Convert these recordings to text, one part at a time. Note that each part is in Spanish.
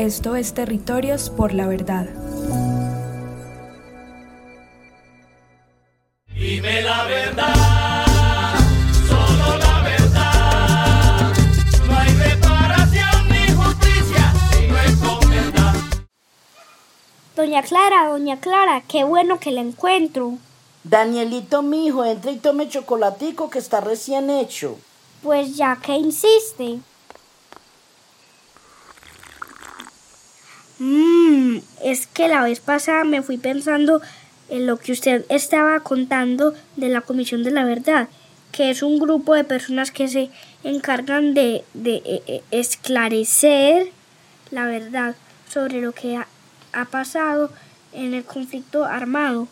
Esto es Territorios por la Verdad. Dime la verdad, solo la verdad. No hay reparación ni justicia si no es con verdad. Doña Clara, doña Clara, qué bueno que la encuentro. Danielito, mi hijo, entra y tome chocolatico que está recién hecho. Pues ya que insiste. Es que la vez pasada me fui pensando en lo que usted estaba contando de la Comisión de la Verdad, que es un grupo de personas que se encargan de, de eh, eh, esclarecer la verdad sobre lo que ha, pasado en el conflicto armado.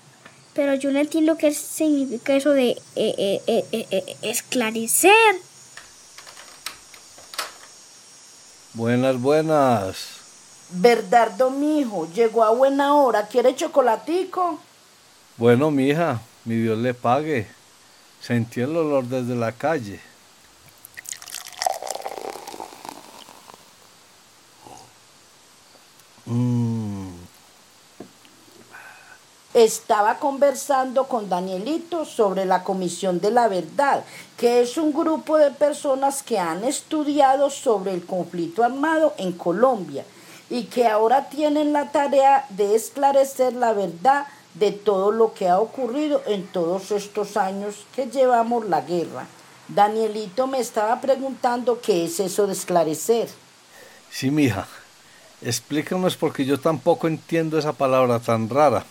Pero yo no entiendo qué significa eso de eh, esclarecer. Buenas, buenas. Verdardo, mi hijo, llegó a buena hora. ¿Quiere chocolatico? Bueno, mija, mi Dios le pague. Sentí el olor desde la calle. Mm, Estaba conversando con Danielito sobre la Comisión de la Verdad, que es un grupo de personas que han estudiado sobre el conflicto armado en Colombia y que ahora tienen la tarea de esclarecer la verdad de todo lo que ha ocurrido en todos estos años que llevamos la guerra. Danielito me estaba preguntando qué es eso de esclarecer. sí, mija. Explícanos porque yo tampoco entiendo esa palabra tan rara.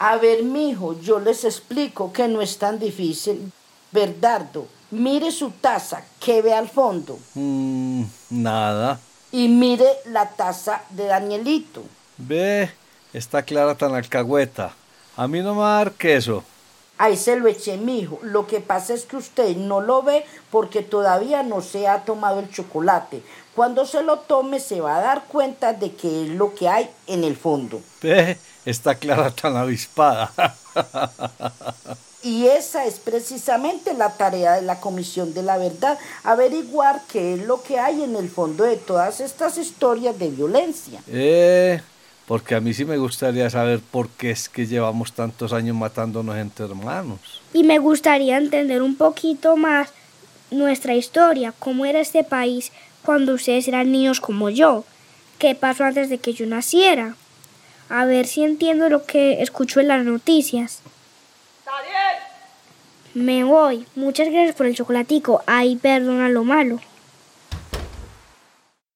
A ver, mijo, yo les explico que no es tan difícil. Verdardo, mire su taza que ve al fondo Mm, nada. Y mire la taza de Danielito. Ve, está clara tan alcahueta. A mí no me va queso. Ahí se lo eché, mijo. Lo que pasa es que usted no lo ve porque todavía no se ha tomado el chocolate. Cuando se lo tome se va a dar cuenta de qué es lo que hay en el fondo. Ve, está clara tan avispada. Y esa es precisamente la tarea de la Comisión de la Verdad, averiguar qué es lo que hay en el fondo de todas estas historias de violencia. eh, porque a mí sí me gustaría saber por qué es que llevamos tantos años matándonos entre hermanos. Y me gustaría entender un poquito más nuestra historia, cómo era este país cuando ustedes eran niños como yo, qué pasó antes de que yo naciera. A ver si entiendo lo que escucho en las noticias. Me voy. Muchas gracias por el chocolatico. Ay, perdona lo malo.